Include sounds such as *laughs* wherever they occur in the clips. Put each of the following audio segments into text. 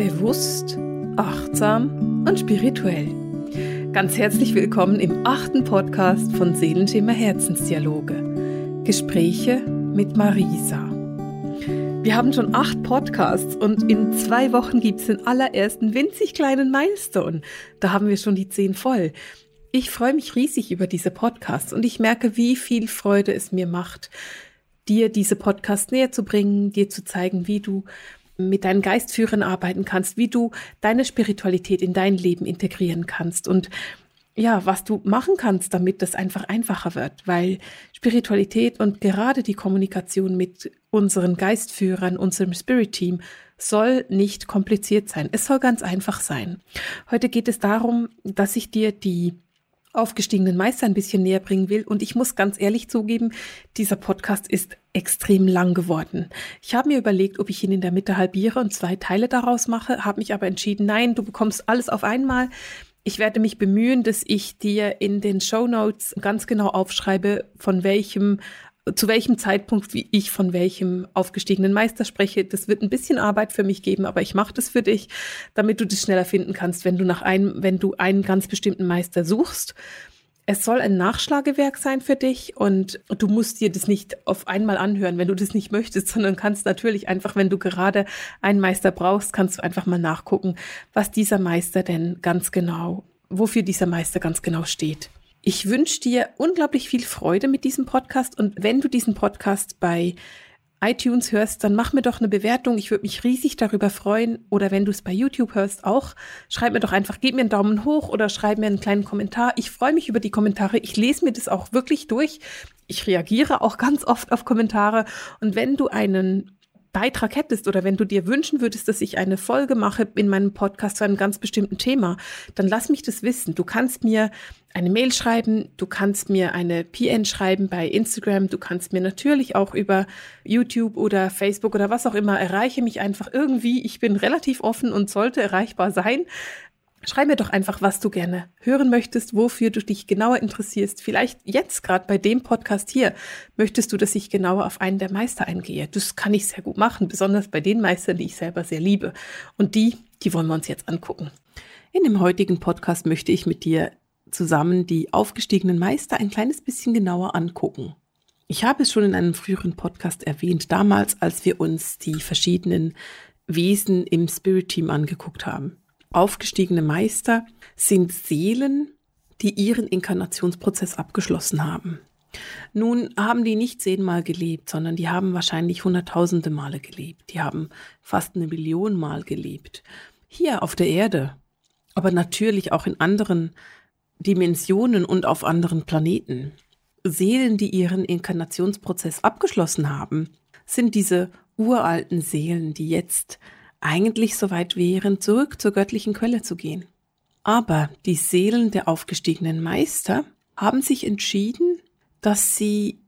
bewusst, achtsam und spirituell. Ganz herzlich willkommen im achten Podcast von Seelenschimmer Herzensdialoge. Gespräche mit Marisa. Wir haben schon acht Podcasts und in zwei Wochen gibt es den allerersten winzig kleinen Milestone. Da haben wir schon die zehn voll. Ich freue mich riesig über diese Podcasts und ich merke, wie viel Freude es mir macht, dir diese Podcasts näher zu bringen, dir zu zeigen, wie du mit deinen Geistführern arbeiten kannst, wie du deine Spiritualität in dein Leben integrieren kannst und ja, was du machen kannst, damit das einfach einfacher wird, weil Spiritualität und gerade die Kommunikation mit unseren Geistführern, unserem Spirit Team soll nicht kompliziert sein. Es soll ganz einfach sein. Heute geht es darum, dass ich dir die aufgestiegenen Meister ein bisschen näher bringen will. Und ich muss ganz ehrlich zugeben, dieser Podcast ist extrem lang geworden. Ich habe mir überlegt, ob ich ihn in der Mitte halbiere und zwei Teile daraus mache, habe mich aber entschieden, nein, du bekommst alles auf einmal. Ich werde mich bemühen, dass ich dir in den Show Notes ganz genau aufschreibe, von welchem zu welchem Zeitpunkt wie ich von welchem aufgestiegenen Meister spreche. Das wird ein bisschen Arbeit für mich geben, aber ich mache das für dich, damit du das schneller finden kannst, wenn du nach einem, wenn du einen ganz bestimmten Meister suchst. Es soll ein Nachschlagewerk sein für dich und du musst dir das nicht auf einmal anhören, wenn du das nicht möchtest, sondern kannst natürlich einfach, wenn du gerade einen Meister brauchst, kannst du einfach mal nachgucken, was dieser Meister denn ganz genau, wofür dieser Meister ganz genau steht. Ich wünsche dir unglaublich viel Freude mit diesem Podcast und wenn du diesen Podcast bei iTunes hörst, dann mach mir doch eine Bewertung. Ich würde mich riesig darüber freuen. Oder wenn du es bei YouTube hörst, auch schreib mir doch einfach, gib mir einen Daumen hoch oder schreib mir einen kleinen Kommentar. Ich freue mich über die Kommentare. Ich lese mir das auch wirklich durch. Ich reagiere auch *laughs* ganz oft auf Kommentare. Und wenn du einen Beitrag hättest oder wenn du dir wünschen würdest, dass ich eine Folge mache in meinem Podcast zu einem ganz bestimmten Thema, dann lass mich das wissen. Du kannst mir eine Mail schreiben, du kannst mir eine PN schreiben bei Instagram, du kannst mir natürlich auch über YouTube oder Facebook oder was auch immer erreiche mich einfach irgendwie. Ich bin relativ offen und sollte erreichbar sein. Schreib mir doch einfach, was du gerne hören möchtest, wofür du dich genauer interessierst. Vielleicht jetzt gerade bei dem Podcast hier möchtest du, dass ich genauer auf einen der Meister eingehe. Das kann ich sehr gut machen, besonders bei den Meistern, die ich selber sehr liebe. Und die, die wollen wir uns jetzt angucken. In dem heutigen Podcast möchte ich mit dir zusammen die aufgestiegenen Meister ein kleines bisschen genauer angucken. Ich habe es schon in einem früheren Podcast erwähnt, damals, als wir uns die verschiedenen Wesen im Spirit Team angeguckt haben. Aufgestiegene Meister sind Seelen, die ihren Inkarnationsprozess abgeschlossen haben. Nun haben die nicht zehnmal gelebt, sondern die haben wahrscheinlich hunderttausende Male gelebt. Die haben fast eine Million Mal gelebt. Hier auf der Erde, aber natürlich auch in anderen Dimensionen und auf anderen Planeten. Seelen, die ihren Inkarnationsprozess abgeschlossen haben, sind diese uralten Seelen, die jetzt eigentlich soweit wären, zurück zur göttlichen Quelle zu gehen. Aber die Seelen der aufgestiegenen Meister haben sich entschieden, dass sie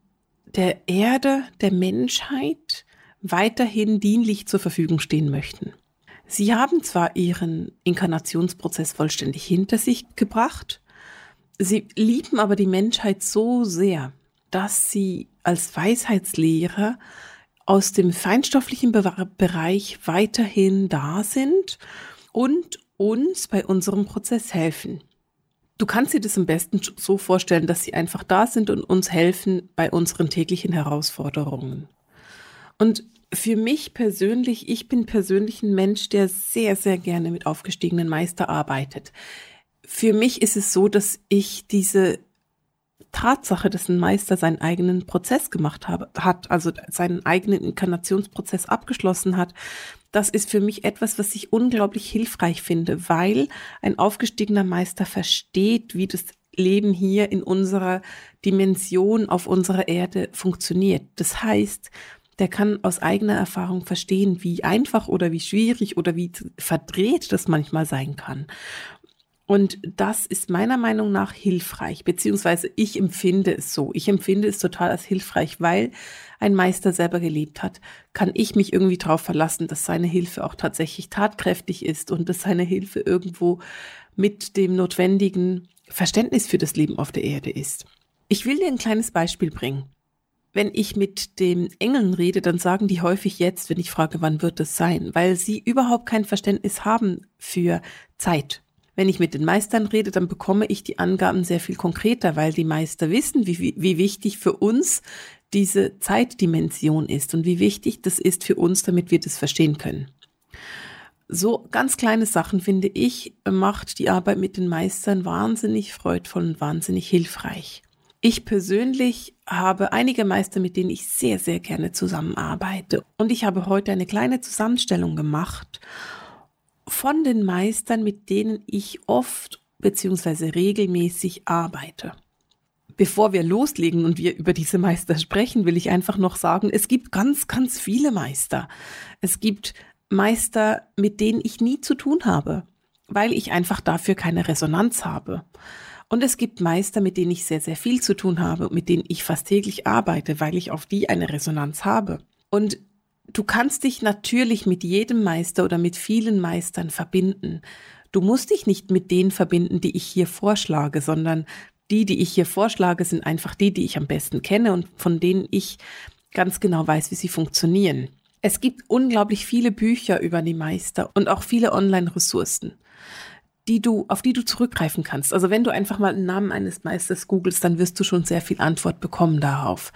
der Erde, der Menschheit weiterhin dienlich zur Verfügung stehen möchten. Sie haben zwar ihren Inkarnationsprozess vollständig hinter sich gebracht, sie lieben aber die Menschheit so sehr, dass sie als Weisheitslehrer aus dem feinstofflichen Bereich weiterhin da sind und uns bei unserem Prozess helfen. Du kannst dir das am besten so vorstellen, dass sie einfach da sind und uns helfen bei unseren täglichen Herausforderungen. Und für mich persönlich, ich bin persönlich ein Mensch, der sehr, sehr gerne mit aufgestiegenen Meister arbeitet. Für mich ist es so, dass ich diese Tatsache, dass ein Meister seinen eigenen Prozess gemacht habe, hat, also seinen eigenen Inkarnationsprozess abgeschlossen hat, das ist für mich etwas, was ich unglaublich hilfreich finde, weil ein aufgestiegener Meister versteht, wie das Leben hier in unserer Dimension auf unserer Erde funktioniert. Das heißt, der kann aus eigener Erfahrung verstehen, wie einfach oder wie schwierig oder wie verdreht das manchmal sein kann. Und das ist meiner Meinung nach hilfreich, beziehungsweise ich empfinde es so. Ich empfinde es total als hilfreich, weil ein Meister selber gelebt hat, kann ich mich irgendwie darauf verlassen, dass seine Hilfe auch tatsächlich tatkräftig ist und dass seine Hilfe irgendwo mit dem notwendigen Verständnis für das Leben auf der Erde ist. Ich will dir ein kleines Beispiel bringen. wenn ich mit den Engeln rede, dann sagen die häufig jetzt, wenn ich frage, wann wird es sein, weil sie überhaupt kein Verständnis haben für Zeit. Wenn ich mit den Meistern rede, dann bekomme ich die Angaben sehr viel konkreter, weil die Meister wissen, wie, wie, wichtig für uns diese Zeitdimension ist und wie wichtig das ist für uns, damit wir das verstehen können. So ganz kleine Sachen, finde ich, macht die Arbeit mit den Meistern wahnsinnig freudvoll und wahnsinnig hilfreich. Ich persönlich habe einige Meister, mit denen ich sehr, sehr gerne zusammenarbeite. Und ich habe heute eine kleine Zusammenstellung gemacht von den Meistern, mit denen ich oft bzw. regelmäßig arbeite. Bevor wir loslegen und wir über diese Meister sprechen, will ich einfach noch sagen, es gibt ganz, ganz viele Meister. Es gibt Meister, mit denen ich nie zu tun habe, weil ich einfach dafür keine Resonanz habe. Und es gibt Meister, mit denen ich sehr, sehr viel zu tun habe, mit denen ich fast täglich arbeite, weil ich auf die eine Resonanz habe. Und du kannst dich natürlich mit jedem Meister oder mit vielen Meistern verbinden. Du musst dich nicht mit denen verbinden, die ich hier vorschlage, sondern die, die ich hier vorschlage, sind einfach die, die ich am besten kenne und von denen ich ganz genau weiß, wie sie funktionieren. Es gibt unglaublich viele Bücher über die Meister und auch viele Online-Ressourcen die du, auf die du zurückgreifen kannst. Also wenn du einfach mal einen Namen eines Meisters googelst, dann wirst du schon sehr viel Antwort bekommen darauf.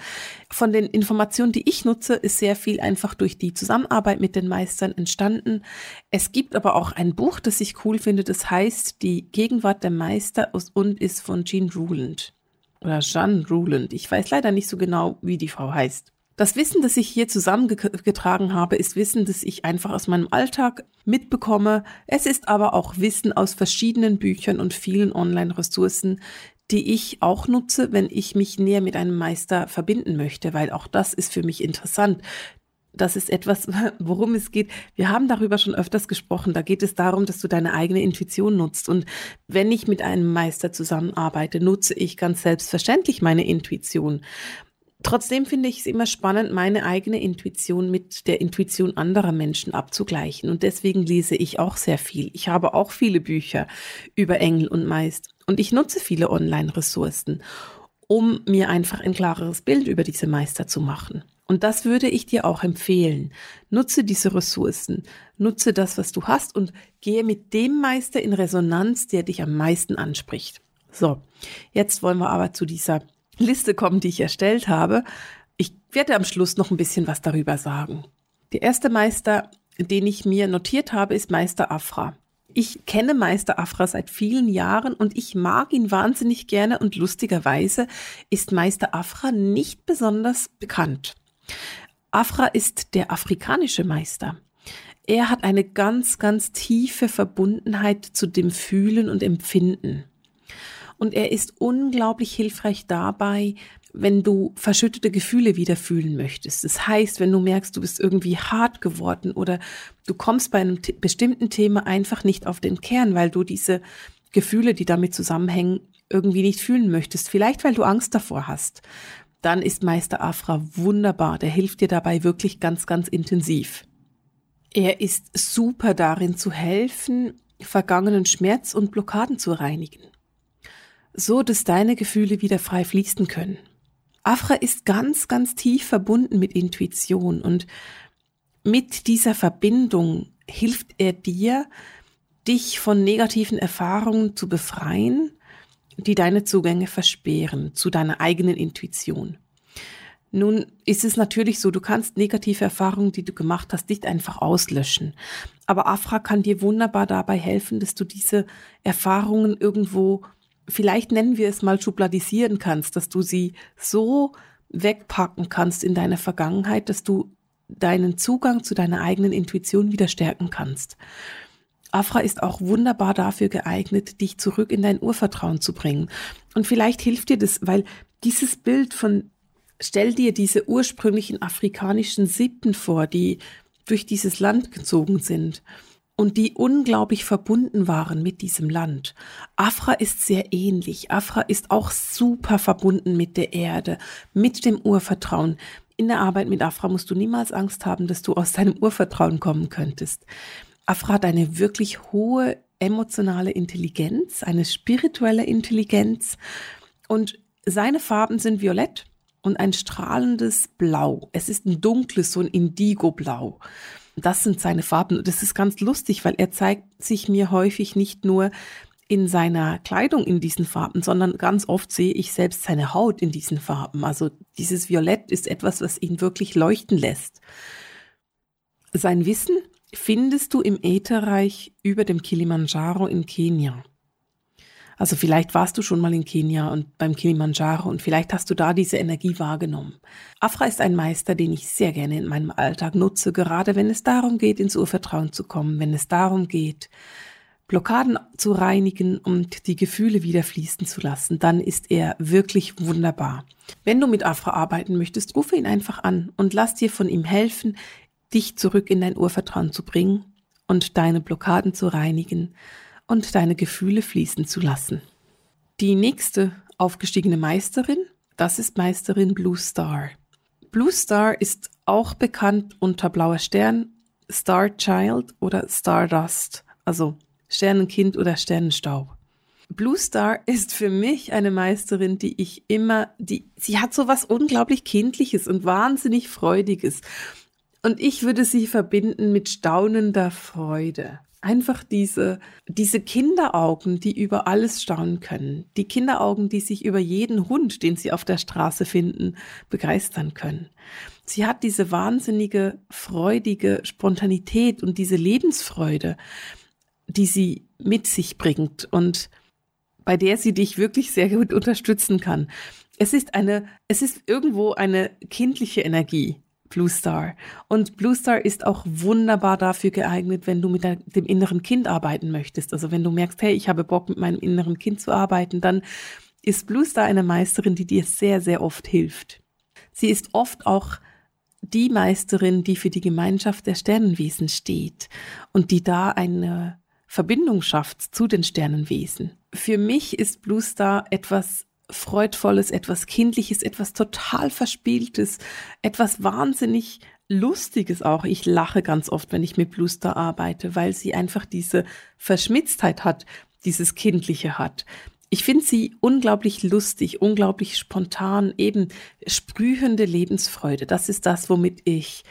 Von den Informationen, die ich nutze, ist sehr viel einfach durch die Zusammenarbeit mit den Meistern entstanden. Es gibt aber auch ein Buch, das ich cool finde, das heißt Die Gegenwart der Meister und ist von Jean Ruland. Oder Jeanne Ruland. Ich weiß leider nicht so genau, wie die Frau heißt. Das Wissen, das ich hier zusammengetragen habe, ist Wissen, das ich einfach aus meinem Alltag mitbekomme. Es ist aber auch Wissen aus verschiedenen Büchern und vielen Online-Ressourcen, die ich auch nutze, wenn ich mich näher mit einem Meister verbinden möchte, weil auch das ist für mich interessant. Das ist etwas, *laughs* worum es geht. Wir haben darüber schon öfters gesprochen. Da geht es darum, dass du deine eigene Intuition nutzt. Und wenn ich mit einem Meister zusammenarbeite, nutze ich ganz selbstverständlich meine Intuition. Trotzdem finde ich es immer spannend, meine eigene Intuition mit der Intuition anderer Menschen abzugleichen. Und deswegen lese ich auch sehr viel. Ich habe auch viele Bücher über Engel und Meist. Und ich nutze viele Online-Ressourcen, um mir einfach ein klareres Bild über diese Meister zu machen. Und das würde ich dir auch empfehlen. Nutze diese Ressourcen, nutze das, was du hast und gehe mit dem Meister in Resonanz, der dich am meisten anspricht. So, jetzt wollen wir aber zu dieser Liste kommen, die ich erstellt habe. Ich werde am Schluss noch ein bisschen was darüber sagen. Der erste Meister, den ich mir notiert habe, ist Meister Afra. Ich kenne Meister Afra seit vielen Jahren und ich mag ihn wahnsinnig gerne und lustigerweise ist Meister Afra nicht besonders bekannt. Afra ist der afrikanische Meister. Er hat eine ganz, ganz tiefe Verbundenheit zu dem Fühlen und Empfinden. Und er ist unglaublich hilfreich dabei, wenn du verschüttete Gefühle wieder fühlen möchtest. Das heißt, wenn du merkst, du bist irgendwie hart geworden oder du kommst bei einem bestimmten Thema einfach nicht auf den Kern, weil du diese Gefühle, die damit zusammenhängen, irgendwie nicht fühlen möchtest. Vielleicht, weil du Angst davor hast. Dann ist Meister Afra wunderbar. Der hilft dir dabei wirklich ganz, ganz intensiv. Er ist super darin zu helfen, vergangenen Schmerz und Blockaden zu reinigen so dass deine Gefühle wieder frei fließen können. Afra ist ganz, ganz tief verbunden mit Intuition und mit dieser Verbindung hilft er dir, dich von negativen Erfahrungen zu befreien, die deine Zugänge versperren zu deiner eigenen Intuition. Nun ist es natürlich so, du kannst negative Erfahrungen, die du gemacht hast, nicht einfach auslöschen. Aber Afra kann dir wunderbar dabei helfen, dass du diese Erfahrungen irgendwo vielleicht nennen wir es mal schubladisieren kannst, dass du sie so wegpacken kannst in deiner Vergangenheit, dass du deinen Zugang zu deiner eigenen Intuition wieder stärken kannst. Afra ist auch wunderbar dafür geeignet, dich zurück in dein Urvertrauen zu bringen. Und vielleicht hilft dir das, weil dieses Bild von, stell dir diese ursprünglichen afrikanischen Sippen vor, die durch dieses Land gezogen sind und die unglaublich verbunden waren mit diesem Land. Afra ist sehr ähnlich. Afra ist auch super verbunden mit der Erde, mit dem Urvertrauen. In der Arbeit mit Afra musst du niemals Angst haben, dass du aus deinem Urvertrauen kommen könntest. Afra hat eine wirklich hohe emotionale Intelligenz, eine spirituelle Intelligenz und seine Farben sind violett und ein strahlendes Blau. Es ist ein dunkles, so ein Indigo-Blau. Das sind seine Farben. Das ist ganz lustig, weil er zeigt sich mir häufig nicht nur in seiner Kleidung in diesen Farben, sondern ganz oft sehe ich selbst seine Haut in diesen Farben. Also dieses Violett ist etwas, was ihn wirklich leuchten lässt. Sein Wissen findest du im Ätherreich über dem Kilimanjaro in Kenia. Also vielleicht warst du schon mal in Kenia und beim Kilimanjaro und vielleicht hast du da diese Energie wahrgenommen. Afra ist ein Meister, den ich sehr gerne in meinem Alltag nutze, gerade wenn es darum geht, ins Urvertrauen zu kommen, wenn es darum geht, Blockaden zu reinigen und die Gefühle wieder fließen zu lassen, dann ist er wirklich wunderbar. Wenn du mit Afra arbeiten möchtest, rufe ihn einfach an und lass dir von ihm helfen, dich zurück in dein Urvertrauen zu bringen und deine Blockaden zu reinigen und deine Gefühle fließen zu lassen. Die nächste aufgestiegene Meisterin, das ist Meisterin Blue Star. Blue Star ist auch bekannt unter blauer Stern, Star Child oder Stardust, also Sternenkind oder Sternenstaub. Blue Star ist für mich eine Meisterin, die ich immer, die, sie hat so was unglaublich Kindliches und wahnsinnig Freudiges. Und ich würde sie verbinden mit staunender Freude. Einfach diese, diese Kinderaugen, die über alles staunen können. Die Kinderaugen, die sich über jeden Hund, den sie auf der Straße finden, begeistern können. Sie hat diese wahnsinnige, freudige Spontanität und diese Lebensfreude, die sie mit sich bringt und bei der sie dich wirklich sehr gut unterstützen kann. Es ist eine, es ist irgendwo eine kindliche Energie, Blue Star. Und Blue Star ist auch wunderbar dafür geeignet, wenn du mit dem inneren Kind arbeiten möchtest. Also wenn du merkst, hey, ich habe Bock mit meinem inneren Kind zu arbeiten, dann ist Blue Star eine Meisterin, die dir sehr, sehr oft hilft. Sie ist oft auch die Meisterin, die für die Gemeinschaft der Sternenwesen steht und die da eine Verbindung schafft zu den Sternenwesen. Für mich ist Blue Star etwas Freudvolles, etwas Kindliches, etwas total Verspieltes, etwas wahnsinnig Lustiges auch. Ich lache ganz oft, wenn ich mit Bluster arbeite, weil sie einfach diese Verschmitztheit hat, dieses Kindliche hat. Ich finde sie unglaublich lustig, unglaublich spontan, eben sprühende Lebensfreude. Das ist das, womit ich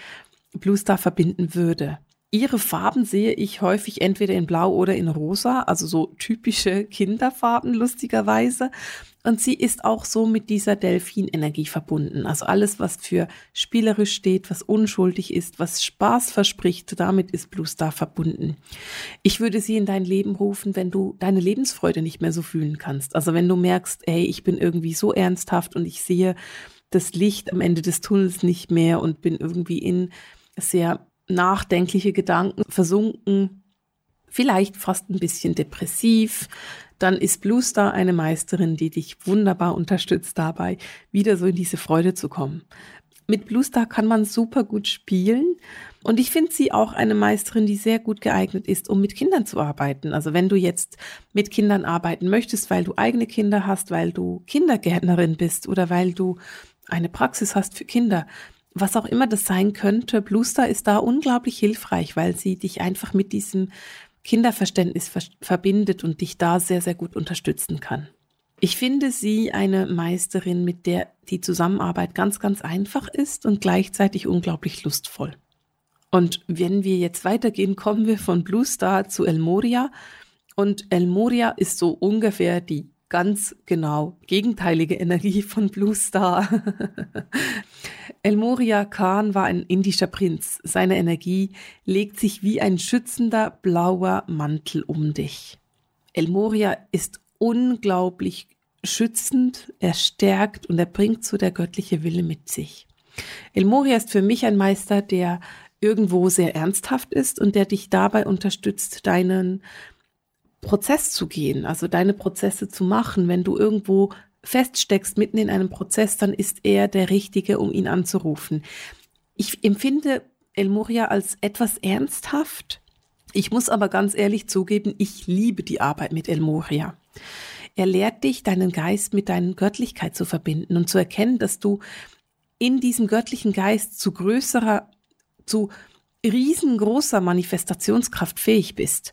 Bluestar verbinden würde. Ihre Farben sehe ich häufig entweder in Blau oder in Rosa, also so typische Kinderfarben lustigerweise. Und sie ist auch so mit dieser Delfin-Energie verbunden. Also alles, was für spielerisch steht, was unschuldig ist, was Spaß verspricht, damit ist Blue Star verbunden. Ich würde sie in dein Leben rufen, wenn du deine Lebensfreude nicht mehr so fühlen kannst. Also wenn du merkst, ey, ich bin irgendwie so ernsthaft und ich sehe das Licht am Ende des Tunnels nicht mehr und bin irgendwie in sehr nachdenkliche Gedanken versunken, vielleicht fast ein bisschen depressiv, dann ist Blue Star eine Meisterin, die dich wunderbar unterstützt dabei, wieder so in diese Freude zu kommen. Mit Blue Star kann man super gut spielen und ich finde sie auch eine Meisterin, die sehr gut geeignet ist, um mit Kindern zu arbeiten. Also wenn du jetzt mit Kindern arbeiten möchtest, weil du eigene Kinder hast, weil du Kindergärtnerin bist oder weil du eine Praxis hast für Kinder, was auch immer das sein könnte, Bluester ist da unglaublich hilfreich, weil sie dich einfach mit diesem Kinderverständnis ver verbindet und dich da sehr, sehr gut unterstützen kann. Ich finde sie eine Meisterin, mit der die Zusammenarbeit ganz, ganz einfach ist und gleichzeitig unglaublich lustvoll. Und wenn wir jetzt weitergehen, kommen wir von Blue Star zu El Moria. Und El Moria ist so ungefähr die ganz genau gegenteilige Energie von Blue Star. *laughs* El Moria Khan war ein indischer Prinz. Seine Energie legt sich wie ein schützender blauer Mantel um dich. El Moria ist unglaublich schützend, er stärkt und er bringt so der göttliche Wille mit sich. El Moria ist für mich ein Meister, der irgendwo sehr ernsthaft ist und der dich dabei unterstützt, deinen Prozess zu gehen, also deine Prozesse zu machen. Wenn du irgendwo feststeckst mitten in einem Prozess, dann ist er der Richtige, um ihn anzurufen. Ich empfinde El Moria als etwas ernsthaft. Ich muss aber ganz ehrlich zugeben, ich liebe die Arbeit mit El Moria. Er lehrt dich, deinen Geist mit deiner Göttlichkeit zu verbinden und zu erkennen, dass du in diesem göttlichen Geist zu größerer, zu riesengroßer Manifestationskraft fähig bist.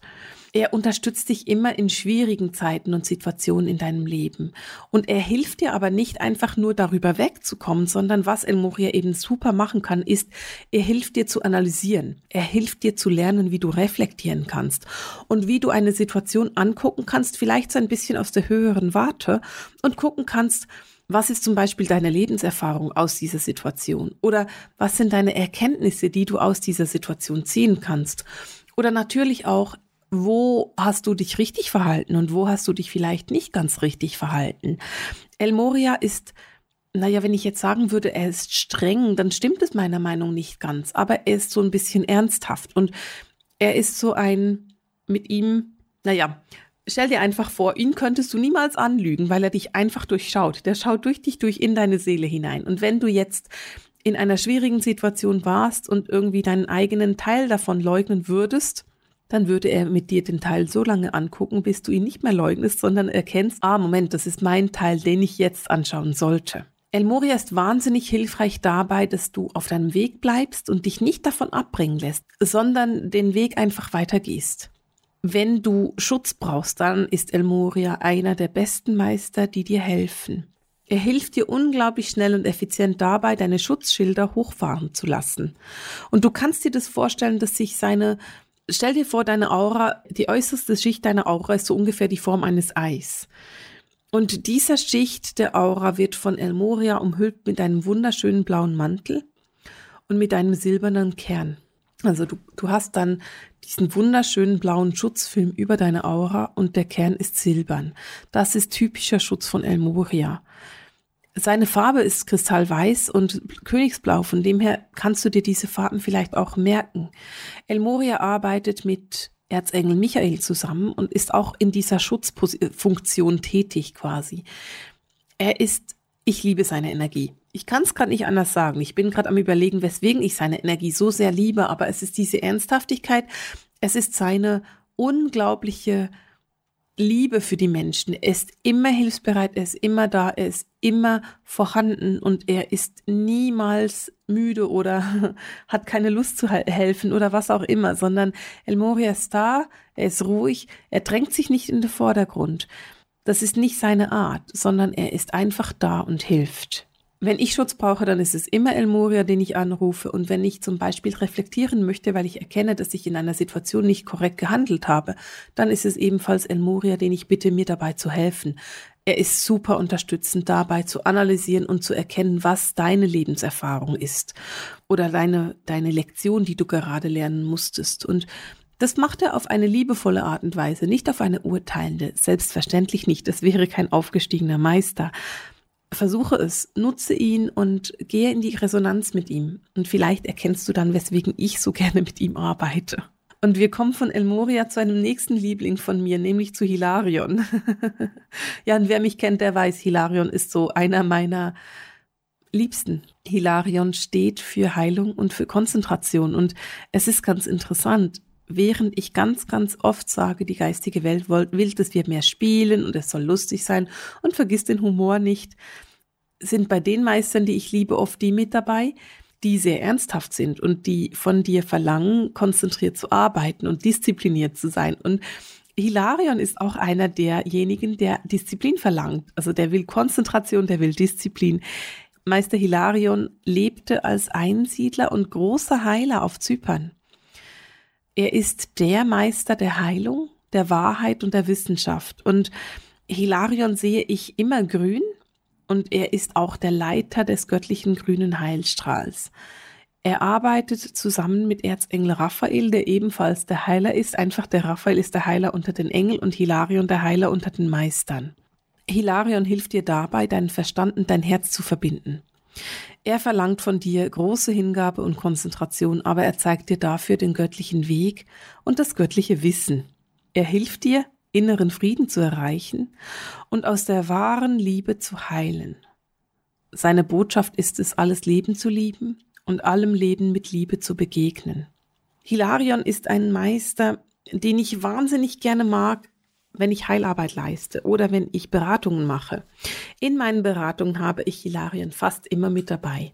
Er unterstützt dich immer in schwierigen Zeiten und Situationen in deinem Leben. Und er hilft dir aber nicht einfach nur darüber wegzukommen, sondern was El Moria eben super machen kann, ist, er hilft dir zu analysieren. Er hilft dir zu lernen, wie du reflektieren kannst und wie du eine Situation angucken kannst, vielleicht so ein bisschen aus der höheren Warte und gucken kannst, was ist zum Beispiel deine Lebenserfahrung aus dieser Situation? Oder was sind deine Erkenntnisse, die du aus dieser Situation ziehen kannst? Oder natürlich auch, wo hast du dich richtig verhalten und wo hast du dich vielleicht nicht ganz richtig verhalten. El Moria ist, naja, wenn ich jetzt sagen würde, er ist streng, dann stimmt es meiner Meinung nicht ganz, aber er ist so ein bisschen ernsthaft und er ist so ein, mit ihm, naja, stell dir einfach vor, ihn könntest du niemals anlügen, weil er dich einfach durchschaut. Der schaut durch dich durch in deine Seele hinein. Und wenn du jetzt in einer schwierigen Situation warst und irgendwie deinen eigenen Teil davon leugnen würdest, dann würde er mit dir den Teil so lange angucken, bis du ihn nicht mehr leugnest, sondern erkennst, ah, Moment, das ist mein Teil, den ich jetzt anschauen sollte. El Moria ist wahnsinnig hilfreich dabei, dass du auf deinem Weg bleibst und dich nicht davon abbringen lässt, sondern den Weg einfach weitergehst. Wenn du Schutz brauchst, dann ist El Moria einer der besten Meister, die dir helfen. Er hilft dir unglaublich schnell und effizient dabei, deine Schutzschilder hochfahren zu lassen. Und du kannst dir das vorstellen, dass sich seine Stell dir vor, deine Aura, die äußerste Schicht deiner Aura ist so ungefähr die Form eines Eis. Und dieser Schicht der Aura wird von Elmoria umhüllt mit einem wunderschönen blauen Mantel und mit einem silbernen Kern. Also du, du hast dann diesen wunderschönen blauen Schutzfilm über deine Aura und der Kern ist silbern. Das ist typischer Schutz von Elmoria. Seine Farbe ist kristallweiß und königsblau, von dem her kannst du dir diese Farben vielleicht auch merken. El Moria arbeitet mit Erzengel Michael zusammen und ist auch in dieser Schutzfunktion tätig quasi. Er ist, ich liebe seine Energie. Ich kann es gerade nicht anders sagen. Ich bin gerade am überlegen, weswegen ich seine Energie so sehr liebe, aber es ist diese Ernsthaftigkeit, es ist seine unglaubliche Liebe für die Menschen. Er ist immer hilfsbereit, er ist immer da, er ist immer vorhanden und er ist niemals müde oder *laughs* hat keine Lust zu helfen oder was auch immer, sondern El Moria ist da, er ist ruhig, er drängt sich nicht in den Vordergrund. Das ist nicht seine Art, sondern er ist einfach da und hilft. Wenn ich Schutz brauche, dann ist es immer El Moria, den ich anrufe. Und wenn ich zum Beispiel reflektieren möchte, weil ich erkenne, dass ich in einer Situation nicht korrekt gehandelt habe, dann ist es ebenfalls El Moria, den ich bitte, mir dabei zu helfen. Er ist super unterstützend dabei zu analysieren und zu erkennen, was deine Lebenserfahrung ist oder deine, deine Lektion, die du gerade lernen musstest. Und das macht er auf eine liebevolle Art und Weise, nicht auf eine urteilende. Selbstverständlich nicht. Das wäre kein aufgestiegener Meister versuche es, nutze ihn und gehe in die Resonanz mit ihm. Und vielleicht erkennst du dann, weswegen ich so gerne mit ihm arbeite. Und wir kommen von El Moria zu einem nächsten Liebling von mir, nämlich zu Hilarion. *laughs* ja, und wer mich kennt, der weiß, Hilarion ist so einer meiner Liebsten. Hilarion steht für Heilung und für Konzentration. Und es ist ganz interessant während ich ganz, ganz oft sage, die geistige Welt will, dass wir mehr spielen und es soll lustig sein und vergiss den Humor nicht, sind bei den Meistern, die ich liebe, oft die mit dabei, die sehr ernsthaft sind und die von dir verlangen, konzentriert zu arbeiten und diszipliniert zu sein. Und Hilarion ist auch einer derjenigen, der Disziplin verlangt. Also der will Konzentration, der will Disziplin. Meister Hilarion lebte als Einsiedler und großer Heiler auf Zypern. Er ist der Meister der Heilung, der Wahrheit und der Wissenschaft. Und Hilarion sehe ich immer grün und er ist auch der Leiter des göttlichen grünen Heilstrahls. Er arbeitet zusammen mit Erzengel Raphael, der ebenfalls der Heiler ist. Einfach der Raphael ist der Heiler unter den Engeln und Hilarion der Heiler unter den Meistern. Hilarion hilft dir dabei, deinen Verstand und dein Herz zu verbinden. Er verlangt von dir große Hingabe und Konzentration, aber er zeigt dir dafür den göttlichen Weg und das göttliche Wissen. Er hilft dir, inneren Frieden zu erreichen und aus der wahren Liebe zu heilen. Seine Botschaft ist es, alles Leben zu lieben und allem Leben mit Liebe zu begegnen. Hilarion ist ein Meister, den ich wahnsinnig gerne mag, wenn ich Heilarbeit leiste oder wenn ich Beratungen mache. In meinen Beratungen habe ich Hilarien fast immer mit dabei.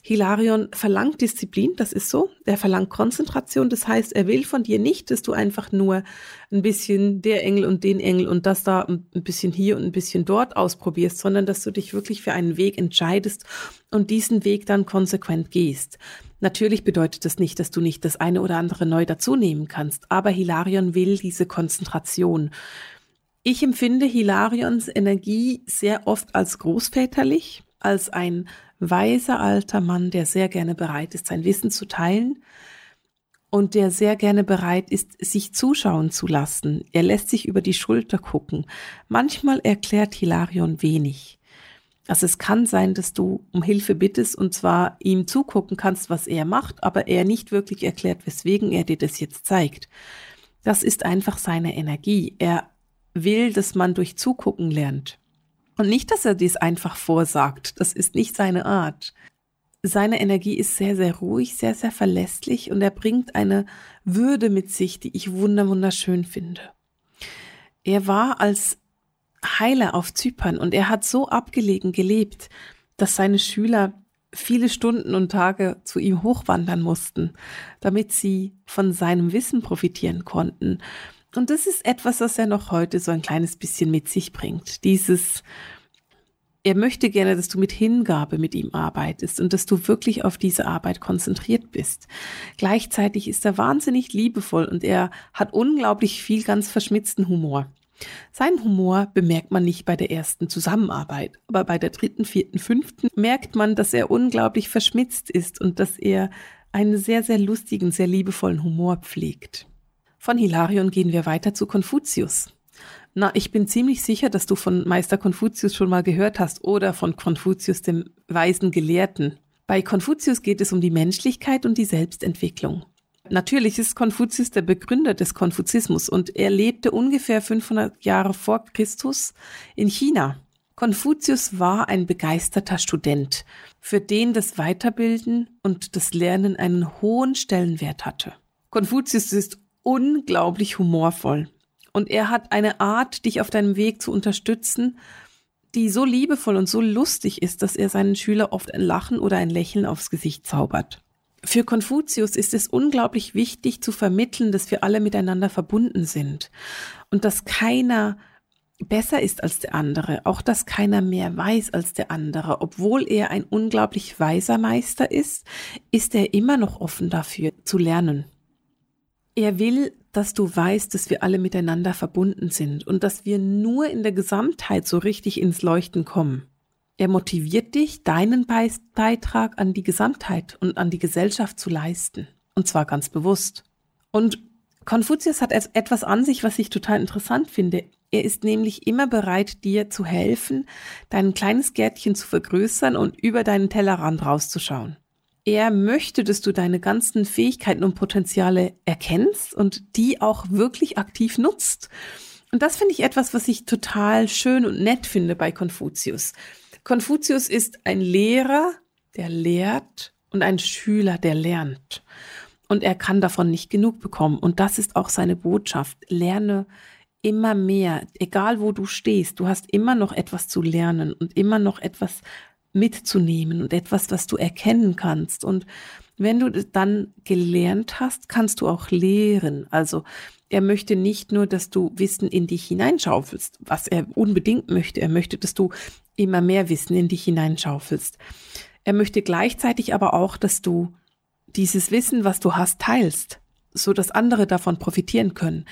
Hilarion verlangt Disziplin, das ist so. Er verlangt Konzentration, das heißt, er will von dir nicht, dass du einfach nur ein bisschen der Engel und den Engel und das da ein bisschen hier und ein bisschen dort ausprobierst, sondern dass du dich wirklich für einen Weg entscheidest und diesen Weg dann konsequent gehst. Natürlich bedeutet das nicht, dass du nicht das eine oder andere neu dazu nehmen kannst, aber Hilarion will diese Konzentration. Ich empfinde Hilarions Energie sehr oft als großväterlich, als ein weiser alter Mann, der sehr gerne bereit ist, sein Wissen zu teilen und der sehr gerne bereit ist, sich zuschauen zu lassen. Er lässt sich über die Schulter gucken. Manchmal erklärt Hilarion wenig. Also es kann sein, dass du um Hilfe bittest und zwar ihm zugucken kannst, was er macht, aber er nicht wirklich erklärt, weswegen er dir das jetzt zeigt. Das ist einfach seine Energie. Er will, dass man durch Zugucken lernt. Und nicht, dass er dies einfach vorsagt. Das ist nicht seine Art. Seine Energie ist sehr, sehr ruhig, sehr, sehr verlässlich und er bringt eine Würde mit sich, die ich wunderschön finde. Er war als Heiler auf Zypern und er hat so abgelegen gelebt, dass seine Schüler viele Stunden und Tage zu ihm hochwandern mussten, damit sie von seinem Wissen profitieren konnten. Und das ist etwas, was er noch heute so ein kleines bisschen mit sich bringt. Dieses, er möchte gerne, dass du mit Hingabe mit ihm arbeitest und dass du wirklich auf diese Arbeit konzentriert bist. Gleichzeitig ist er wahnsinnig liebevoll und er hat unglaublich viel ganz verschmitzten Humor. Seinen Humor bemerkt man nicht bei der ersten Zusammenarbeit, aber bei der dritten, vierten, fünften merkt man, dass er unglaublich verschmitzt ist und dass er einen sehr, sehr lustigen, sehr liebevollen Humor pflegt. Von Hilarion gehen wir weiter zu Konfuzius. Na, ich bin ziemlich sicher, dass du von Meister Konfuzius schon mal gehört hast oder von Konfuzius, dem weisen Gelehrten. Bei Konfuzius geht es um die Menschlichkeit und die Selbstentwicklung. Natürlich ist Konfuzius der Begründer des Konfuzismus und er lebte ungefähr 500 Jahre vor Christus in China. Konfuzius war ein begeisterter Student, für den das Weiterbilden und das Lernen einen hohen Stellenwert hatte. Konfuzius ist unglaublich humorvoll. Und er hat eine Art, dich auf deinem Weg zu unterstützen, die so liebevoll und so lustig ist, dass er seinen Schüler oft ein Lachen oder ein Lächeln aufs Gesicht zaubert. Für Konfuzius ist es unglaublich wichtig zu vermitteln, dass wir alle miteinander verbunden sind und dass keiner besser ist als der andere, auch dass keiner mehr weiß als der andere. Obwohl er ein unglaublich weiser Meister ist, ist er immer noch offen dafür zu lernen. Er will, dass du weißt, dass wir alle miteinander verbunden sind und dass wir nur in der Gesamtheit so richtig ins Leuchten kommen. Er motiviert dich, deinen Beitrag an die Gesamtheit und an die Gesellschaft zu leisten. Und zwar ganz bewusst. Und Konfuzius hat etwas an sich, was ich total interessant finde. Er ist nämlich immer bereit, dir zu helfen, dein kleines Gärtchen zu vergrößern und über deinen Tellerrand rauszuschauen. Er möchte, dass du deine ganzen Fähigkeiten und Potenziale erkennst und die auch wirklich aktiv nutzt. Und das finde ich etwas, was ich total schön und nett finde bei Konfuzius. Konfuzius ist ein Lehrer, der lehrt und ein Schüler, der lernt. Und er kann davon nicht genug bekommen. Und das ist auch seine Botschaft. Lerne immer mehr, egal wo du stehst. Du hast immer noch etwas zu lernen und immer noch etwas mitzunehmen und etwas, was du erkennen kannst. Und wenn du dann gelernt hast, kannst du auch lehren. Also er möchte nicht nur, dass du Wissen in dich hineinschaufelst, was er unbedingt möchte. Er möchte, dass du immer mehr Wissen in dich hineinschaufelst. Er möchte gleichzeitig aber auch, dass du dieses Wissen, was du hast, teilst, so dass andere davon profitieren können.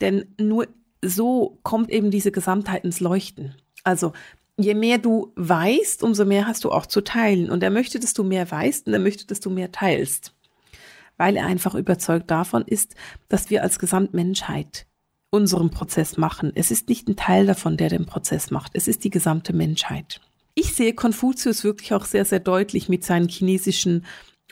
Denn nur so kommt eben diese Gesamtheit ins Leuchten. Also je mehr du weißt, umso mehr hast du auch zu teilen. Und er möchte, dass du mehr weißt und er möchte, dass du mehr teilst. Weil er einfach überzeugt davon ist, dass wir als Gesamtmenschheit unseren Prozess machen. Es ist nicht ein Teil davon, der den Prozess macht. Es ist die gesamte Menschheit. Ich sehe Konfuzius wirklich auch sehr, sehr deutlich mit seinen chinesischen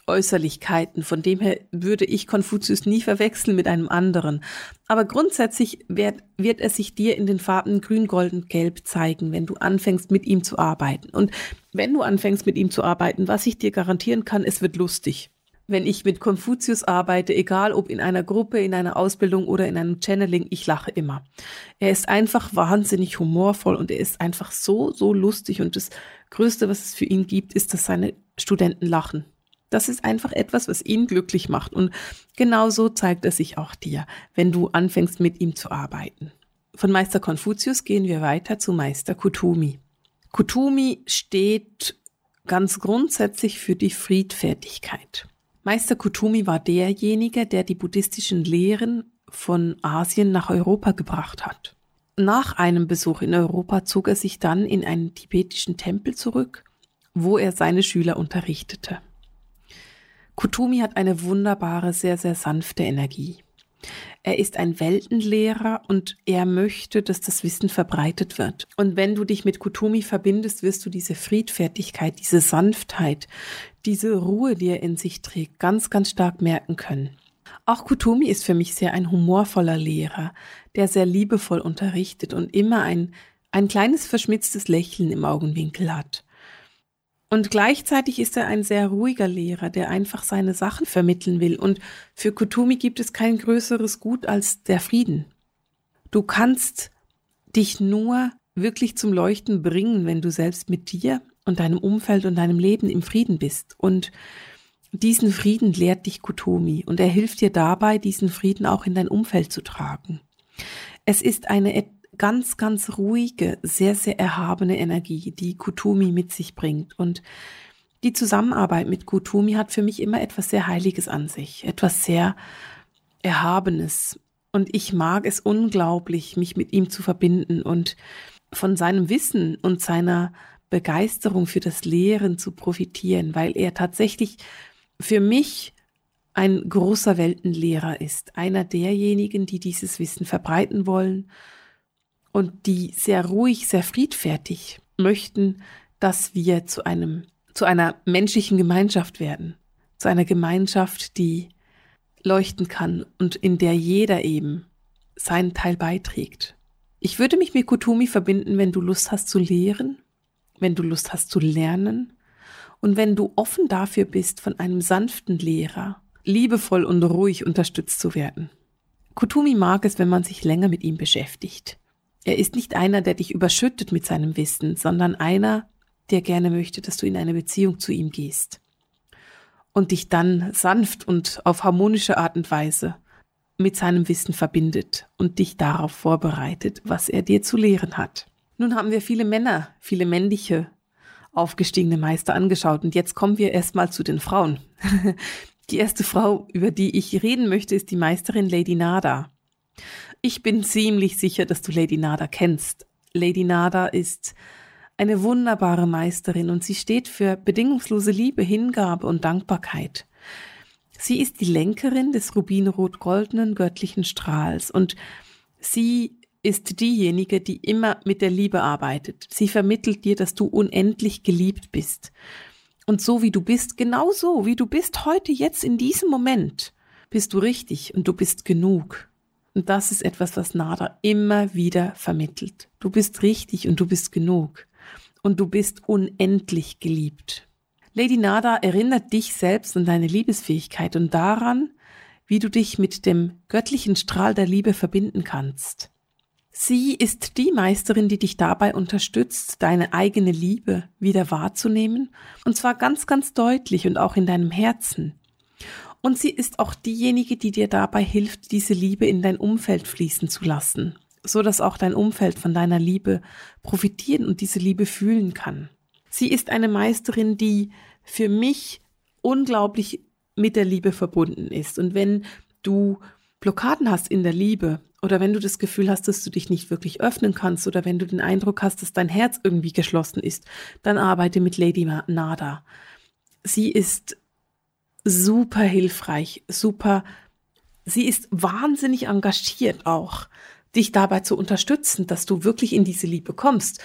Äußerlichkeiten. Von dem her würde ich Konfuzius nie verwechseln mit einem anderen. Aber grundsätzlich wird, wird er sich dir in den Farben grün, gold und gelb zeigen, wenn du anfängst mit ihm zu arbeiten. Und wenn du anfängst mit ihm zu arbeiten, was ich dir garantieren kann, es wird lustig. Wenn ich mit Konfuzius arbeite, egal ob in einer Gruppe, in einer Ausbildung oder in einem Channeling, ich lache immer. Er ist einfach wahnsinnig humorvoll und er ist einfach so, so lustig und es Größte, was es für ihn gibt, ist, dass seine Studenten lachen. Das ist einfach etwas, was ihn glücklich macht. Und genauso zeigt er sich auch dir, wenn du anfängst, mit ihm zu arbeiten. Von Meister Konfuzius gehen wir weiter zu Meister Kutumi. Kutumi steht ganz grundsätzlich für die Friedfertigkeit. Meister Kutumi war derjenige, der die buddhistischen Lehren von Asien nach Europa gebracht hat. Nach einem Besuch in Europa zog er sich dann in einen tibetischen Tempel zurück, wo er seine Schüler unterrichtete. Kutumi hat eine wunderbare, sehr, sehr sanfte Energie. Er ist ein Weltenlehrer und er möchte, dass das Wissen verbreitet wird. Und wenn du dich mit Kutumi verbindest, wirst du diese Friedfertigkeit, diese Sanftheit, diese Ruhe, die er in sich trägt, ganz, ganz stark merken können. Auch Kutumi ist für mich sehr ein humorvoller Lehrer, der sehr liebevoll unterrichtet und immer ein, ein kleines verschmitztes Lächeln im Augenwinkel hat. Und gleichzeitig ist er ein sehr ruhiger Lehrer, der einfach seine Sachen vermitteln will. Und für Kutumi gibt es kein größeres Gut als der Frieden. Du kannst dich nur wirklich zum Leuchten bringen, wenn du selbst mit dir und deinem Umfeld und deinem Leben im Frieden bist. Und diesen Frieden lehrt dich Kutumi und er hilft dir dabei, diesen Frieden auch in dein Umfeld zu tragen. Es ist eine ganz, ganz ruhige, sehr, sehr erhabene Energie, die Kutumi mit sich bringt. Und die Zusammenarbeit mit Kutumi hat für mich immer etwas sehr Heiliges an sich, etwas sehr Erhabenes. Und ich mag es unglaublich, mich mit ihm zu verbinden und von seinem Wissen und seiner Begeisterung für das Lehren zu profitieren, weil er tatsächlich für mich ein großer Weltenlehrer ist, einer derjenigen, die dieses Wissen verbreiten wollen und die sehr ruhig, sehr friedfertig möchten, dass wir zu einem, zu einer menschlichen Gemeinschaft werden, zu einer Gemeinschaft, die leuchten kann und in der jeder eben seinen Teil beiträgt. Ich würde mich mit Kutumi verbinden, wenn du Lust hast zu lehren, wenn du Lust hast zu lernen und wenn du offen dafür bist, von einem sanften Lehrer liebevoll und ruhig unterstützt zu werden. Kutumi mag es, wenn man sich länger mit ihm beschäftigt. Er ist nicht einer, der dich überschüttet mit seinem Wissen, sondern einer, der gerne möchte, dass du in eine Beziehung zu ihm gehst und dich dann sanft und auf harmonische Art und Weise mit seinem Wissen verbindet und dich darauf vorbereitet, was er dir zu lehren hat. Nun haben wir viele Männer, viele männliche aufgestiegene Meister angeschaut und jetzt kommen wir erstmal zu den Frauen. *laughs* Die erste Frau, über die ich reden möchte, ist die Meisterin Lady Nada. Ich bin ziemlich sicher, dass du Lady Nada kennst. Lady Nada ist eine wunderbare Meisterin und sie steht für bedingungslose Liebe, Hingabe und Dankbarkeit. Sie ist die Lenkerin des rubinrot-goldenen göttlichen Strahls und sie ist diejenige, die immer mit der Liebe arbeitet. Sie vermittelt dir, dass du unendlich geliebt bist. Und so wie du bist, genau so wie du bist heute, jetzt in diesem Moment, bist du richtig und du bist genug. Und das ist etwas, was Nada immer wieder vermittelt. Du bist richtig und du bist genug. Und du bist unendlich geliebt. Lady Nada erinnert dich selbst an deine Liebesfähigkeit und daran, wie du dich mit dem göttlichen Strahl der Liebe verbinden kannst. Sie ist die Meisterin, die dich dabei unterstützt, deine eigene Liebe wieder wahrzunehmen, und zwar ganz, ganz deutlich und auch in deinem Herzen. Und sie ist auch diejenige, die dir dabei hilft, diese Liebe in dein Umfeld fließen zu lassen, so dass auch dein Umfeld von deiner Liebe profitieren und diese Liebe fühlen kann. Sie ist eine Meisterin, die für mich unglaublich mit der Liebe verbunden ist. Und wenn du Blockaden hast in der Liebe oder wenn du das Gefühl hast, dass du dich nicht wirklich öffnen kannst oder wenn du den Eindruck hast, dass dein Herz irgendwie geschlossen ist, dann arbeite mit Lady Nada. Sie ist super hilfreich, super. Sie ist wahnsinnig engagiert auch, dich dabei zu unterstützen, dass du wirklich in diese Liebe kommst.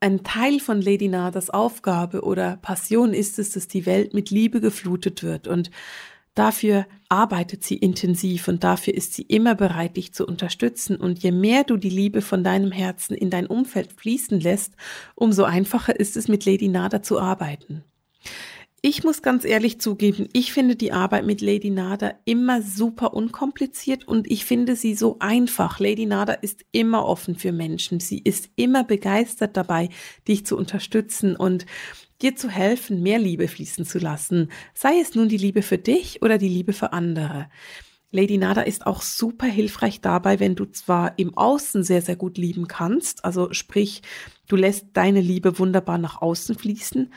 Ein Teil von Lady Nadas Aufgabe oder Passion ist es, dass die Welt mit Liebe geflutet wird und Dafür arbeitet sie intensiv und dafür ist sie immer bereit, dich zu unterstützen. Und je mehr du die Liebe von deinem Herzen in dein Umfeld fließen lässt, umso einfacher ist es, mit Lady Nada zu arbeiten. Ich muss ganz ehrlich zugeben, ich finde die Arbeit mit Lady Nada immer super unkompliziert und ich finde sie so einfach. Lady Nada ist immer offen für Menschen. Sie ist immer begeistert dabei, dich zu unterstützen und dir zu helfen, mehr Liebe fließen zu lassen. Sei es nun die Liebe für dich oder die Liebe für andere. Lady Nada ist auch super hilfreich dabei, wenn du zwar im Außen sehr, sehr gut lieben kannst, also sprich, du lässt deine Liebe wunderbar nach außen fließen,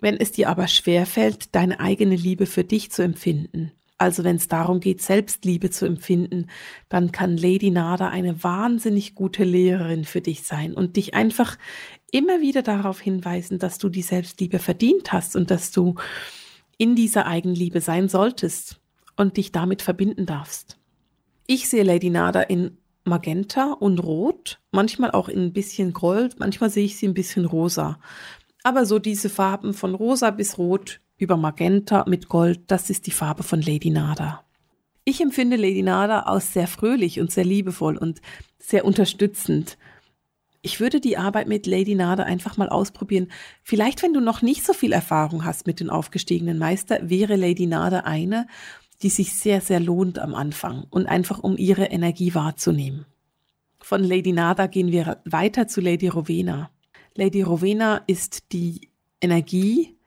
wenn es dir aber schwerfällt, deine eigene Liebe für dich zu empfinden, also wenn es darum geht, Selbstliebe zu empfinden, dann kann Lady Nada eine wahnsinnig gute Lehrerin für dich sein und dich einfach immer wieder darauf hinweisen, dass du die Selbstliebe verdient hast und dass du in dieser Eigenliebe sein solltest und dich damit verbinden darfst. Ich sehe Lady Nada in Magenta und Rot, manchmal auch in ein bisschen Gold, manchmal sehe ich sie ein bisschen rosa. Aber so diese Farben von rosa bis rot über Magenta mit Gold, das ist die Farbe von Lady Nada. Ich empfinde Lady Nada als sehr fröhlich und sehr liebevoll und sehr unterstützend. Ich würde die Arbeit mit Lady Nada einfach mal ausprobieren. Vielleicht, wenn du noch nicht so viel Erfahrung hast mit den aufgestiegenen Meister, wäre Lady Nada eine, die sich sehr, sehr lohnt am Anfang und einfach um ihre Energie wahrzunehmen. Von Lady Nada gehen wir weiter zu Lady Rowena. Lady Rowena ist die Energie,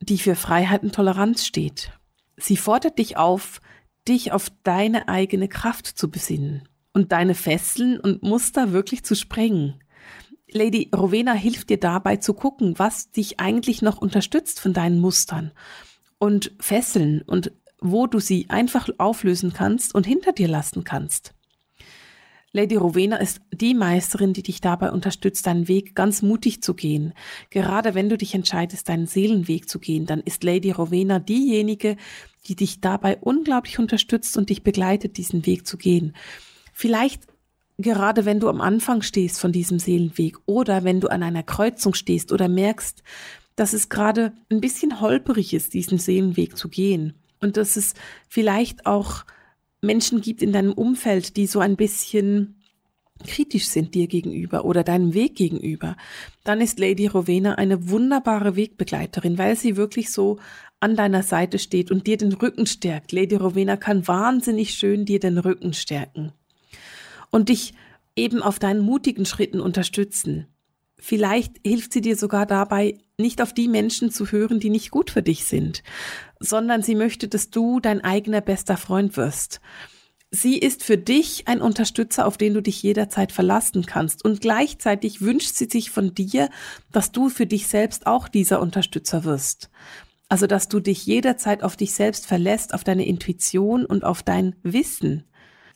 die für Freiheit und Toleranz steht. Sie fordert dich auf, dich auf deine eigene Kraft zu besinnen und deine Fesseln und Muster wirklich zu sprengen. Lady Rowena hilft dir dabei zu gucken, was dich eigentlich noch unterstützt von deinen Mustern und Fesseln und wo du sie einfach auflösen kannst und hinter dir lassen kannst. Lady Rowena ist die Meisterin, die dich dabei unterstützt, deinen Weg ganz mutig zu gehen. Gerade wenn du dich entscheidest, deinen Seelenweg zu gehen, dann ist Lady Rowena diejenige, die dich dabei unglaublich unterstützt und dich begleitet, diesen Weg zu gehen. Vielleicht gerade wenn du am Anfang stehst von diesem Seelenweg oder wenn du an einer Kreuzung stehst oder merkst, dass es gerade ein bisschen holperig ist, diesen Seelenweg zu gehen und dass es vielleicht auch Menschen gibt in deinem Umfeld, die so ein bisschen kritisch sind dir gegenüber oder deinem Weg gegenüber, dann ist Lady Rowena eine wunderbare Wegbegleiterin, weil sie wirklich so an deiner Seite steht und dir den Rücken stärkt. Lady Rowena kann wahnsinnig schön dir den Rücken stärken und dich eben auf deinen mutigen Schritten unterstützen. Vielleicht hilft sie dir sogar dabei, nicht auf die Menschen zu hören, die nicht gut für dich sind, sondern sie möchte, dass du dein eigener bester Freund wirst. Sie ist für dich ein Unterstützer, auf den du dich jederzeit verlassen kannst. Und gleichzeitig wünscht sie sich von dir, dass du für dich selbst auch dieser Unterstützer wirst. Also, dass du dich jederzeit auf dich selbst verlässt, auf deine Intuition und auf dein Wissen.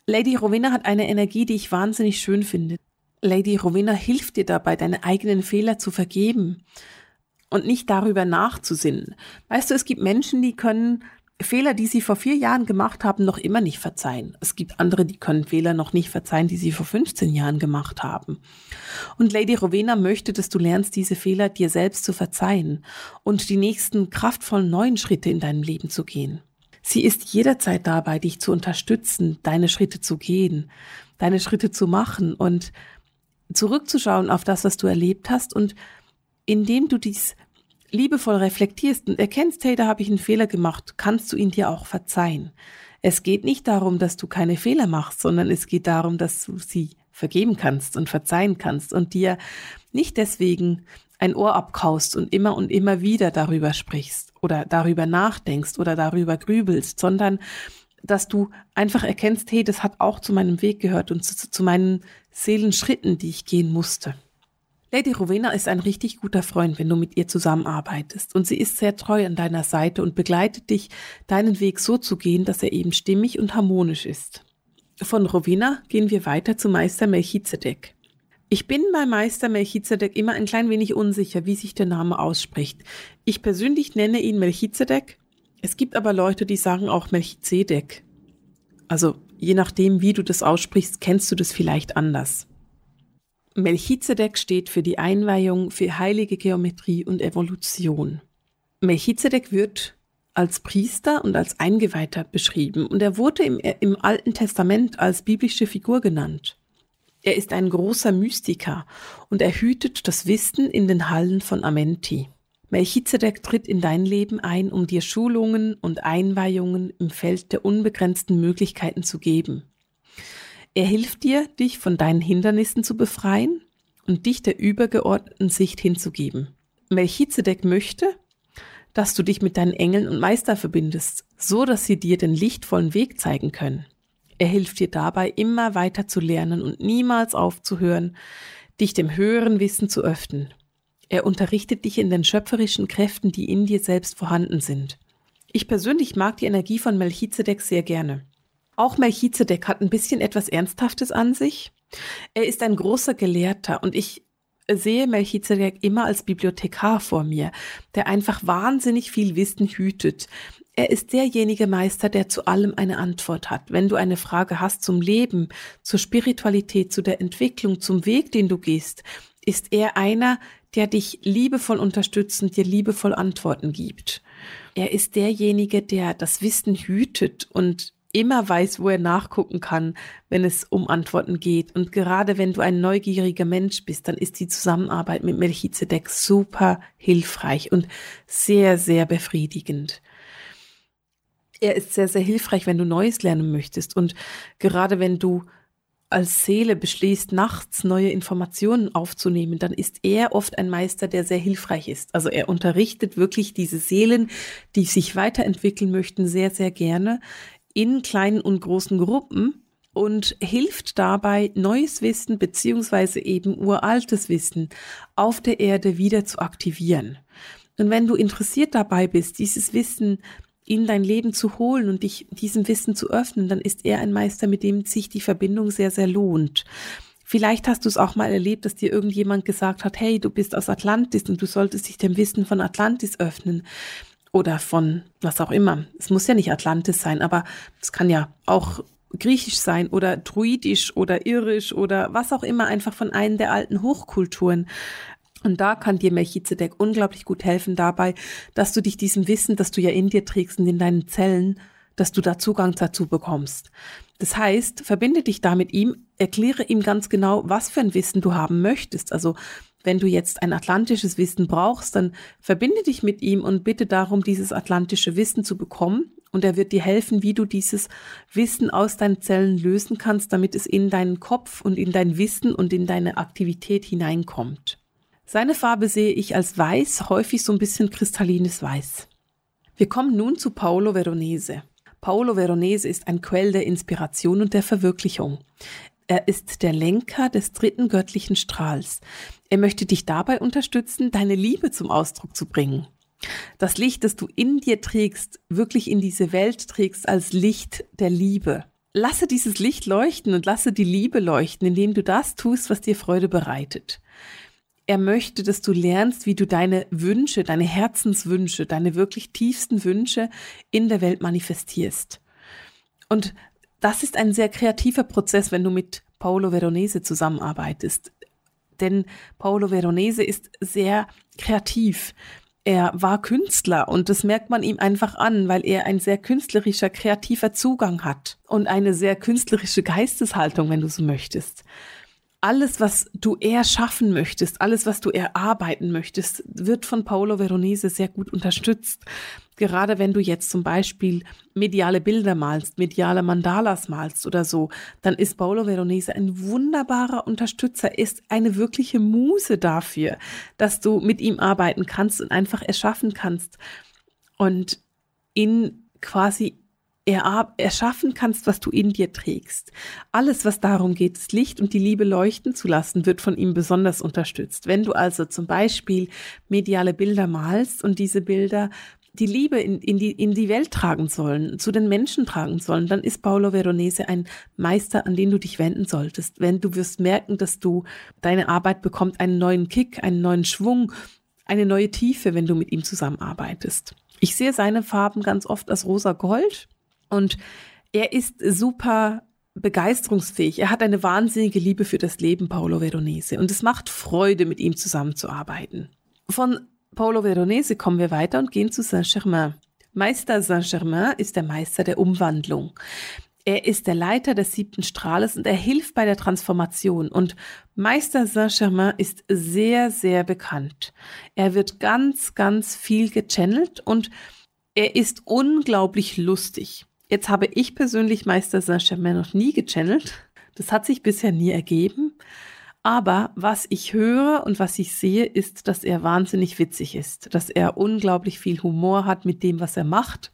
Lady Rowena hat eine Energie, die ich wahnsinnig schön finde. Lady Rowena hilft dir dabei, deine eigenen Fehler zu vergeben und nicht darüber nachzusinnen. Weißt du, es gibt Menschen, die können Fehler, die sie vor vier Jahren gemacht haben, noch immer nicht verzeihen. Es gibt andere, die können Fehler noch nicht verzeihen, die sie vor 15 Jahren gemacht haben. Und Lady Rowena möchte, dass du lernst, diese Fehler dir selbst zu verzeihen und die nächsten kraftvollen neuen Schritte in deinem Leben zu gehen. Sie ist jederzeit dabei, dich zu unterstützen, deine Schritte zu gehen, deine Schritte zu machen und zurückzuschauen auf das, was du erlebt hast und indem du dies liebevoll reflektierst und erkennst, hey, da habe ich einen Fehler gemacht, kannst du ihn dir auch verzeihen. Es geht nicht darum, dass du keine Fehler machst, sondern es geht darum, dass du sie vergeben kannst und verzeihen kannst und dir nicht deswegen ein Ohr abkaust und immer und immer wieder darüber sprichst oder darüber nachdenkst oder darüber grübelst, sondern dass du einfach erkennst, hey, das hat auch zu meinem Weg gehört und zu, zu meinen Seelenschritten, die ich gehen musste. Lady Rowena ist ein richtig guter Freund, wenn du mit ihr zusammenarbeitest und sie ist sehr treu an deiner Seite und begleitet dich, deinen Weg so zu gehen, dass er eben stimmig und harmonisch ist. Von Rowena gehen wir weiter zu Meister Melchizedek. Ich bin bei Meister Melchizedek immer ein klein wenig unsicher, wie sich der Name ausspricht. Ich persönlich nenne ihn Melchizedek. Es gibt aber Leute, die sagen auch Melchizedek. Also je nachdem, wie du das aussprichst, kennst du das vielleicht anders. Melchizedek steht für die Einweihung, für heilige Geometrie und Evolution. Melchizedek wird als Priester und als Eingeweihter beschrieben und er wurde im, im Alten Testament als biblische Figur genannt. Er ist ein großer Mystiker und er hütet das Wissen in den Hallen von Amenti. Melchizedek tritt in dein Leben ein, um dir Schulungen und Einweihungen im Feld der unbegrenzten Möglichkeiten zu geben. Er hilft dir, dich von deinen Hindernissen zu befreien und dich der übergeordneten Sicht hinzugeben. Melchizedek möchte, dass du dich mit deinen Engeln und Meister verbindest, so dass sie dir den lichtvollen Weg zeigen können. Er hilft dir dabei, immer weiter zu lernen und niemals aufzuhören, dich dem höheren Wissen zu öffnen. Er unterrichtet dich in den schöpferischen Kräften, die in dir selbst vorhanden sind. Ich persönlich mag die Energie von Melchizedek sehr gerne. Auch Melchizedek hat ein bisschen etwas Ernsthaftes an sich. Er ist ein großer Gelehrter und ich sehe Melchizedek immer als Bibliothekar vor mir, der einfach wahnsinnig viel Wissen hütet. Er ist derjenige Meister, der zu allem eine Antwort hat. Wenn du eine Frage hast zum Leben, zur Spiritualität, zu der Entwicklung, zum Weg, den du gehst, ist er einer, der dich liebevoll unterstützt und dir liebevoll Antworten gibt. Er ist derjenige, der das Wissen hütet und immer weiß, wo er nachgucken kann, wenn es um Antworten geht. Und gerade wenn du ein neugieriger Mensch bist, dann ist die Zusammenarbeit mit Melchizedek super hilfreich und sehr, sehr befriedigend. Er ist sehr, sehr hilfreich, wenn du Neues lernen möchtest. Und gerade wenn du als Seele beschließt, nachts neue Informationen aufzunehmen, dann ist er oft ein Meister, der sehr hilfreich ist. Also er unterrichtet wirklich diese Seelen, die sich weiterentwickeln möchten, sehr, sehr gerne in kleinen und großen Gruppen und hilft dabei, neues Wissen beziehungsweise eben uraltes Wissen auf der Erde wieder zu aktivieren. Und wenn du interessiert dabei bist, dieses Wissen in dein Leben zu holen und dich diesem Wissen zu öffnen, dann ist er ein Meister, mit dem sich die Verbindung sehr, sehr lohnt. Vielleicht hast du es auch mal erlebt, dass dir irgendjemand gesagt hat, hey, du bist aus Atlantis und du solltest dich dem Wissen von Atlantis öffnen oder von was auch immer. Es muss ja nicht Atlantis sein, aber es kann ja auch griechisch sein oder druidisch oder irisch oder was auch immer, einfach von einem der alten Hochkulturen. Und da kann dir Melchizedek unglaublich gut helfen dabei, dass du dich diesem Wissen, das du ja in dir trägst und in deinen Zellen, dass du da Zugang dazu bekommst. Das heißt, verbinde dich da mit ihm, erkläre ihm ganz genau, was für ein Wissen du haben möchtest. Also wenn du jetzt ein atlantisches Wissen brauchst, dann verbinde dich mit ihm und bitte darum, dieses atlantische Wissen zu bekommen. Und er wird dir helfen, wie du dieses Wissen aus deinen Zellen lösen kannst, damit es in deinen Kopf und in dein Wissen und in deine Aktivität hineinkommt. Seine Farbe sehe ich als weiß, häufig so ein bisschen kristallines Weiß. Wir kommen nun zu Paolo Veronese. Paolo Veronese ist ein Quell der Inspiration und der Verwirklichung. Er ist der Lenker des dritten göttlichen Strahls. Er möchte dich dabei unterstützen, deine Liebe zum Ausdruck zu bringen. Das Licht, das du in dir trägst, wirklich in diese Welt trägst als Licht der Liebe. Lasse dieses Licht leuchten und lasse die Liebe leuchten, indem du das tust, was dir Freude bereitet. Er möchte, dass du lernst, wie du deine Wünsche, deine Herzenswünsche, deine wirklich tiefsten Wünsche in der Welt manifestierst. Und das ist ein sehr kreativer Prozess, wenn du mit Paolo Veronese zusammenarbeitest denn Paolo Veronese ist sehr kreativ. Er war Künstler und das merkt man ihm einfach an, weil er ein sehr künstlerischer, kreativer Zugang hat und eine sehr künstlerische Geisteshaltung, wenn du so möchtest alles, was du erschaffen möchtest, alles, was du erarbeiten möchtest, wird von Paolo Veronese sehr gut unterstützt. Gerade wenn du jetzt zum Beispiel mediale Bilder malst, mediale Mandalas malst oder so, dann ist Paolo Veronese ein wunderbarer Unterstützer, ist eine wirkliche Muse dafür, dass du mit ihm arbeiten kannst und einfach erschaffen kannst. Und in quasi erschaffen kannst, was du in dir trägst. Alles, was darum geht, das Licht und die Liebe leuchten zu lassen, wird von ihm besonders unterstützt. Wenn du also zum Beispiel mediale Bilder malst und diese Bilder die Liebe in, in, die, in die Welt tragen sollen, zu den Menschen tragen sollen, dann ist Paolo Veronese ein Meister, an den du dich wenden solltest. Wenn du wirst merken, dass du deine Arbeit bekommt einen neuen Kick, einen neuen Schwung, eine neue Tiefe, wenn du mit ihm zusammenarbeitest. Ich sehe seine Farben ganz oft als rosa Gold und er ist super begeisterungsfähig. Er hat eine wahnsinnige Liebe für das Leben, Paolo Veronese. Und es macht Freude, mit ihm zusammenzuarbeiten. Von Paolo Veronese kommen wir weiter und gehen zu Saint-Germain. Meister Saint-Germain ist der Meister der Umwandlung. Er ist der Leiter des siebten Strahles und er hilft bei der Transformation. Und Meister Saint-Germain ist sehr, sehr bekannt. Er wird ganz, ganz viel gechannelt und er ist unglaublich lustig. Jetzt habe ich persönlich Meister Saint-Germain noch nie gechannelt. Das hat sich bisher nie ergeben. Aber was ich höre und was ich sehe, ist, dass er wahnsinnig witzig ist, dass er unglaublich viel Humor hat mit dem, was er macht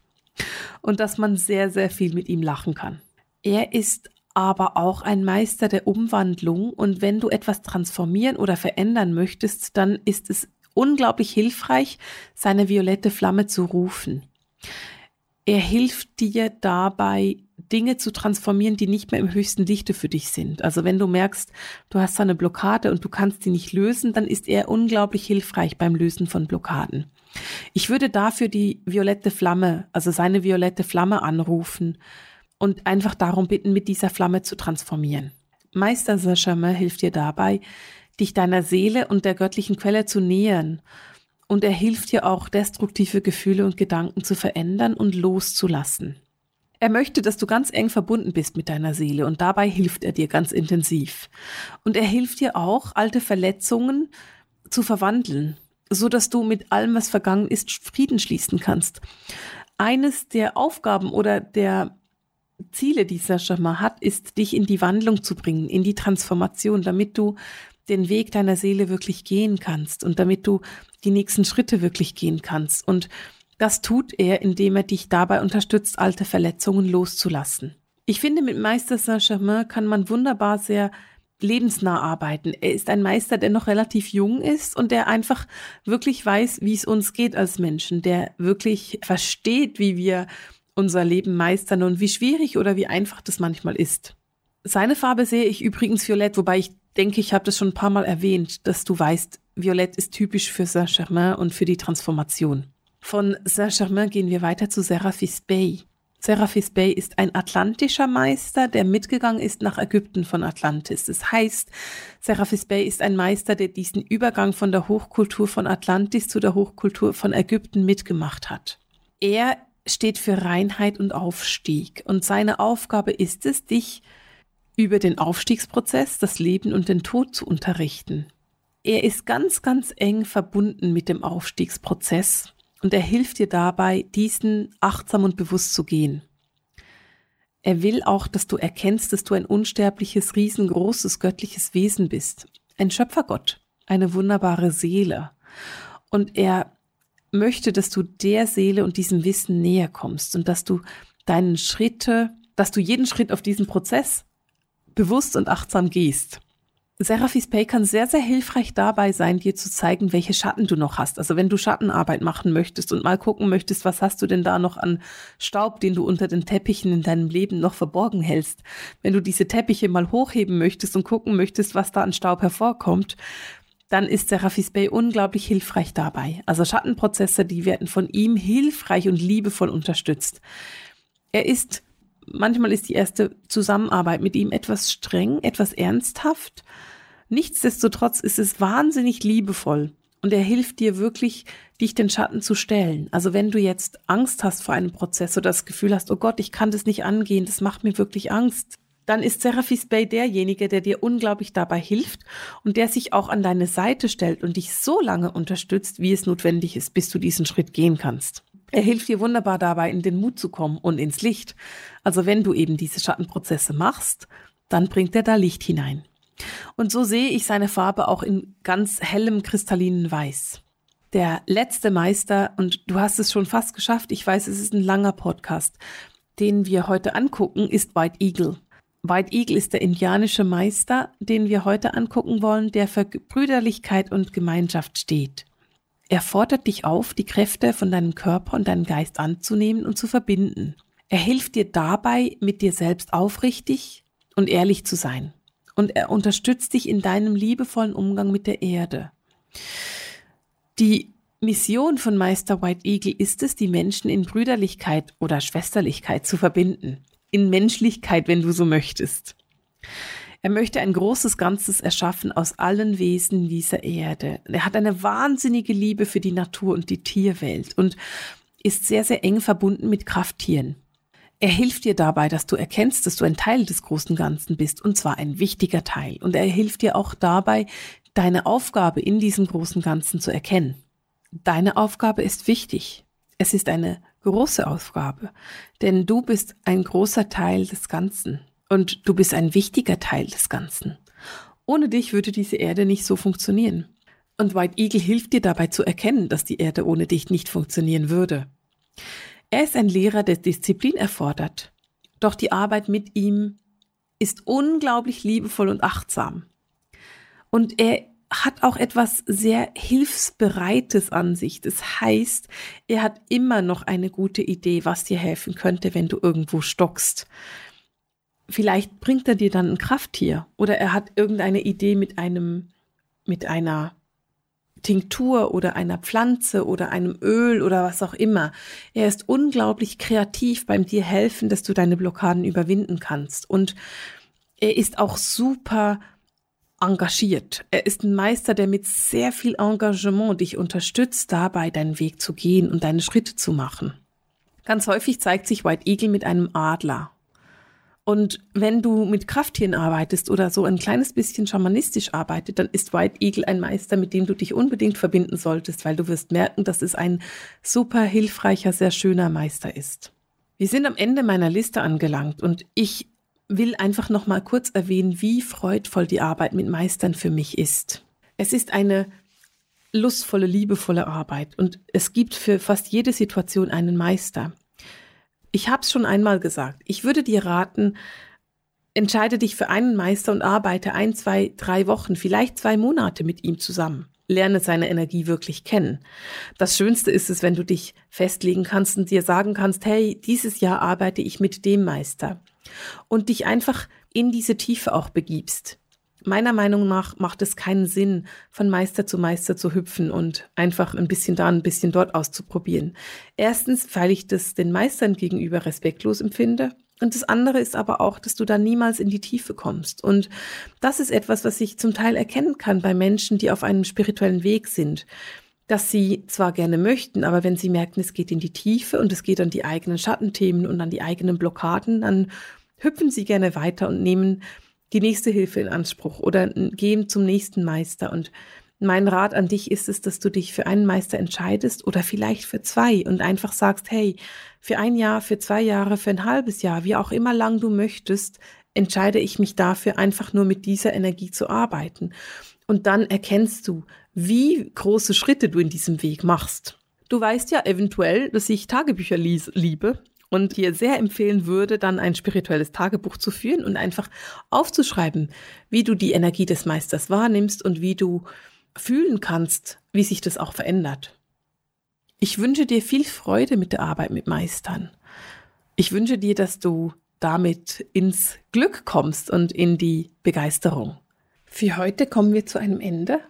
und dass man sehr, sehr viel mit ihm lachen kann. Er ist aber auch ein Meister der Umwandlung und wenn du etwas transformieren oder verändern möchtest, dann ist es unglaublich hilfreich, seine violette Flamme zu rufen. Er hilft dir dabei, Dinge zu transformieren, die nicht mehr im höchsten Lichte für dich sind. Also wenn du merkst, du hast da eine Blockade und du kannst die nicht lösen, dann ist er unglaublich hilfreich beim Lösen von Blockaden. Ich würde dafür die violette Flamme, also seine violette Flamme anrufen und einfach darum bitten, mit dieser Flamme zu transformieren. Meister Saint-Germain hilft dir dabei, dich deiner Seele und der göttlichen Quelle zu nähern und er hilft dir auch, destruktive Gefühle und Gedanken zu verändern und loszulassen. Er möchte, dass du ganz eng verbunden bist mit deiner Seele und dabei hilft er dir ganz intensiv. Und er hilft dir auch, alte Verletzungen zu verwandeln, so dass du mit allem, was vergangen ist, Frieden schließen kannst. Eines der Aufgaben oder der Ziele, die Sascha hat, ist, dich in die Wandlung zu bringen, in die Transformation, damit du den Weg deiner Seele wirklich gehen kannst und damit du die nächsten Schritte wirklich gehen kannst. Und das tut er, indem er dich dabei unterstützt, alte Verletzungen loszulassen. Ich finde, mit Meister Saint-Germain kann man wunderbar sehr lebensnah arbeiten. Er ist ein Meister, der noch relativ jung ist und der einfach wirklich weiß, wie es uns geht als Menschen, der wirklich versteht, wie wir unser Leben meistern und wie schwierig oder wie einfach das manchmal ist. Seine Farbe sehe ich übrigens violett, wobei ich denke, ich habe das schon ein paar Mal erwähnt, dass du weißt, Violett ist typisch für Saint-Germain und für die Transformation. Von Saint-Germain gehen wir weiter zu Seraphis Bey. Seraphis Bey ist ein atlantischer Meister, der mitgegangen ist nach Ägypten von Atlantis. Das heißt, Seraphis Bey ist ein Meister, der diesen Übergang von der Hochkultur von Atlantis zu der Hochkultur von Ägypten mitgemacht hat. Er steht für Reinheit und Aufstieg und seine Aufgabe ist es, dich über den Aufstiegsprozess, das Leben und den Tod zu unterrichten. Er ist ganz, ganz eng verbunden mit dem Aufstiegsprozess und er hilft dir dabei, diesen achtsam und bewusst zu gehen. Er will auch, dass du erkennst, dass du ein unsterbliches, riesengroßes, göttliches Wesen bist. Ein Schöpfergott, eine wunderbare Seele. Und er möchte, dass du der Seele und diesem Wissen näher kommst und dass du deinen Schritte, dass du jeden Schritt auf diesem Prozess bewusst und achtsam gehst. Seraphis Pay kann sehr, sehr hilfreich dabei sein, dir zu zeigen, welche Schatten du noch hast. Also wenn du Schattenarbeit machen möchtest und mal gucken möchtest, was hast du denn da noch an Staub, den du unter den Teppichen in deinem Leben noch verborgen hältst. Wenn du diese Teppiche mal hochheben möchtest und gucken möchtest, was da an Staub hervorkommt, dann ist Seraphis Bay unglaublich hilfreich dabei. Also Schattenprozesse, die werden von ihm hilfreich und liebevoll unterstützt. Er ist manchmal ist die erste Zusammenarbeit mit ihm etwas streng, etwas ernsthaft. Nichtsdestotrotz ist es wahnsinnig liebevoll und er hilft dir wirklich, dich den Schatten zu stellen. Also wenn du jetzt Angst hast vor einem Prozess oder das Gefühl hast, oh Gott, ich kann das nicht angehen, das macht mir wirklich Angst, dann ist Seraphis Bay derjenige, der dir unglaublich dabei hilft und der sich auch an deine Seite stellt und dich so lange unterstützt, wie es notwendig ist, bis du diesen Schritt gehen kannst. Er hilft dir wunderbar dabei, in den Mut zu kommen und ins Licht. Also wenn du eben diese Schattenprozesse machst, dann bringt er da Licht hinein. Und so sehe ich seine Farbe auch in ganz hellem kristallinen Weiß. Der letzte Meister, und du hast es schon fast geschafft, ich weiß, es ist ein langer Podcast, den wir heute angucken, ist White Eagle. White Eagle ist der indianische Meister, den wir heute angucken wollen, der für Brüderlichkeit und Gemeinschaft steht. Er fordert dich auf, die Kräfte von deinem Körper und deinem Geist anzunehmen und zu verbinden. Er hilft dir dabei, mit dir selbst aufrichtig und ehrlich zu sein. Und er unterstützt dich in deinem liebevollen Umgang mit der Erde. Die Mission von Meister White Eagle ist es, die Menschen in Brüderlichkeit oder Schwesterlichkeit zu verbinden. In Menschlichkeit, wenn du so möchtest. Er möchte ein großes Ganzes erschaffen aus allen Wesen dieser Erde. Er hat eine wahnsinnige Liebe für die Natur und die Tierwelt und ist sehr, sehr eng verbunden mit Krafttieren. Er hilft dir dabei, dass du erkennst, dass du ein Teil des großen Ganzen bist, und zwar ein wichtiger Teil. Und er hilft dir auch dabei, deine Aufgabe in diesem großen Ganzen zu erkennen. Deine Aufgabe ist wichtig. Es ist eine große Aufgabe, denn du bist ein großer Teil des Ganzen und du bist ein wichtiger Teil des Ganzen. Ohne dich würde diese Erde nicht so funktionieren. Und White Eagle hilft dir dabei zu erkennen, dass die Erde ohne dich nicht funktionieren würde. Er ist ein Lehrer, der Disziplin erfordert. Doch die Arbeit mit ihm ist unglaublich liebevoll und achtsam. Und er hat auch etwas sehr Hilfsbereites an sich. Das heißt, er hat immer noch eine gute Idee, was dir helfen könnte, wenn du irgendwo stockst. Vielleicht bringt er dir dann ein Krafttier oder er hat irgendeine Idee mit einem, mit einer Tinktur oder einer Pflanze oder einem Öl oder was auch immer. Er ist unglaublich kreativ beim dir helfen, dass du deine Blockaden überwinden kannst. Und er ist auch super engagiert. Er ist ein Meister, der mit sehr viel Engagement dich unterstützt, dabei deinen Weg zu gehen und deine Schritte zu machen. Ganz häufig zeigt sich White Eagle mit einem Adler. Und wenn du mit Krafttieren arbeitest oder so ein kleines bisschen schamanistisch arbeitet, dann ist White Eagle ein Meister, mit dem du dich unbedingt verbinden solltest, weil du wirst merken, dass es ein super hilfreicher, sehr schöner Meister ist. Wir sind am Ende meiner Liste angelangt und ich will einfach noch mal kurz erwähnen, wie freudvoll die Arbeit mit Meistern für mich ist. Es ist eine lustvolle, liebevolle Arbeit und es gibt für fast jede Situation einen Meister. Ich habe es schon einmal gesagt. Ich würde dir raten, entscheide dich für einen Meister und arbeite ein, zwei, drei Wochen, vielleicht zwei Monate mit ihm zusammen. Lerne seine Energie wirklich kennen. Das Schönste ist es, wenn du dich festlegen kannst und dir sagen kannst, hey, dieses Jahr arbeite ich mit dem Meister und dich einfach in diese Tiefe auch begibst. Meiner Meinung nach macht es keinen Sinn, von Meister zu Meister zu hüpfen und einfach ein bisschen da, ein bisschen dort auszuprobieren. Erstens, weil ich das den Meistern gegenüber respektlos empfinde. Und das andere ist aber auch, dass du da niemals in die Tiefe kommst. Und das ist etwas, was ich zum Teil erkennen kann bei Menschen, die auf einem spirituellen Weg sind dass sie zwar gerne möchten, aber wenn sie merken, es geht in die Tiefe und es geht an die eigenen Schattenthemen und an die eigenen Blockaden, dann hüpfen sie gerne weiter und nehmen die nächste Hilfe in Anspruch oder gehen zum nächsten Meister. Und mein Rat an dich ist es, dass du dich für einen Meister entscheidest oder vielleicht für zwei und einfach sagst, hey, für ein Jahr, für zwei Jahre, für ein halbes Jahr, wie auch immer lang du möchtest, entscheide ich mich dafür, einfach nur mit dieser Energie zu arbeiten. Und dann erkennst du, wie große Schritte du in diesem Weg machst. Du weißt ja eventuell, dass ich Tagebücher liebe und dir sehr empfehlen würde, dann ein spirituelles Tagebuch zu führen und einfach aufzuschreiben, wie du die Energie des Meisters wahrnimmst und wie du fühlen kannst, wie sich das auch verändert. Ich wünsche dir viel Freude mit der Arbeit mit Meistern. Ich wünsche dir, dass du damit ins Glück kommst und in die Begeisterung. Für heute kommen wir zu einem Ende.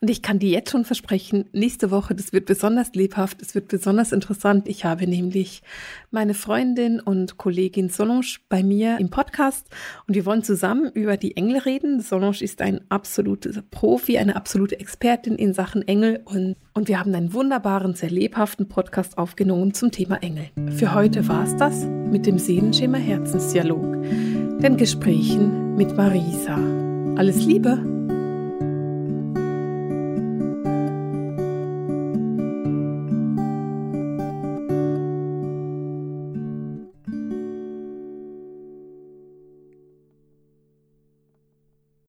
Und ich kann dir jetzt schon versprechen, nächste Woche, das wird besonders lebhaft, es wird besonders interessant. Ich habe nämlich meine Freundin und Kollegin Solange bei mir im Podcast und wir wollen zusammen über die Engel reden. Solange ist ein absoluter Profi, eine absolute Expertin in Sachen Engel und, und wir haben einen wunderbaren, sehr lebhaften Podcast aufgenommen zum Thema Engel. Für heute war es das mit dem Seelenschimmer Herzensdialog, den Gesprächen mit Marisa. Alles Liebe!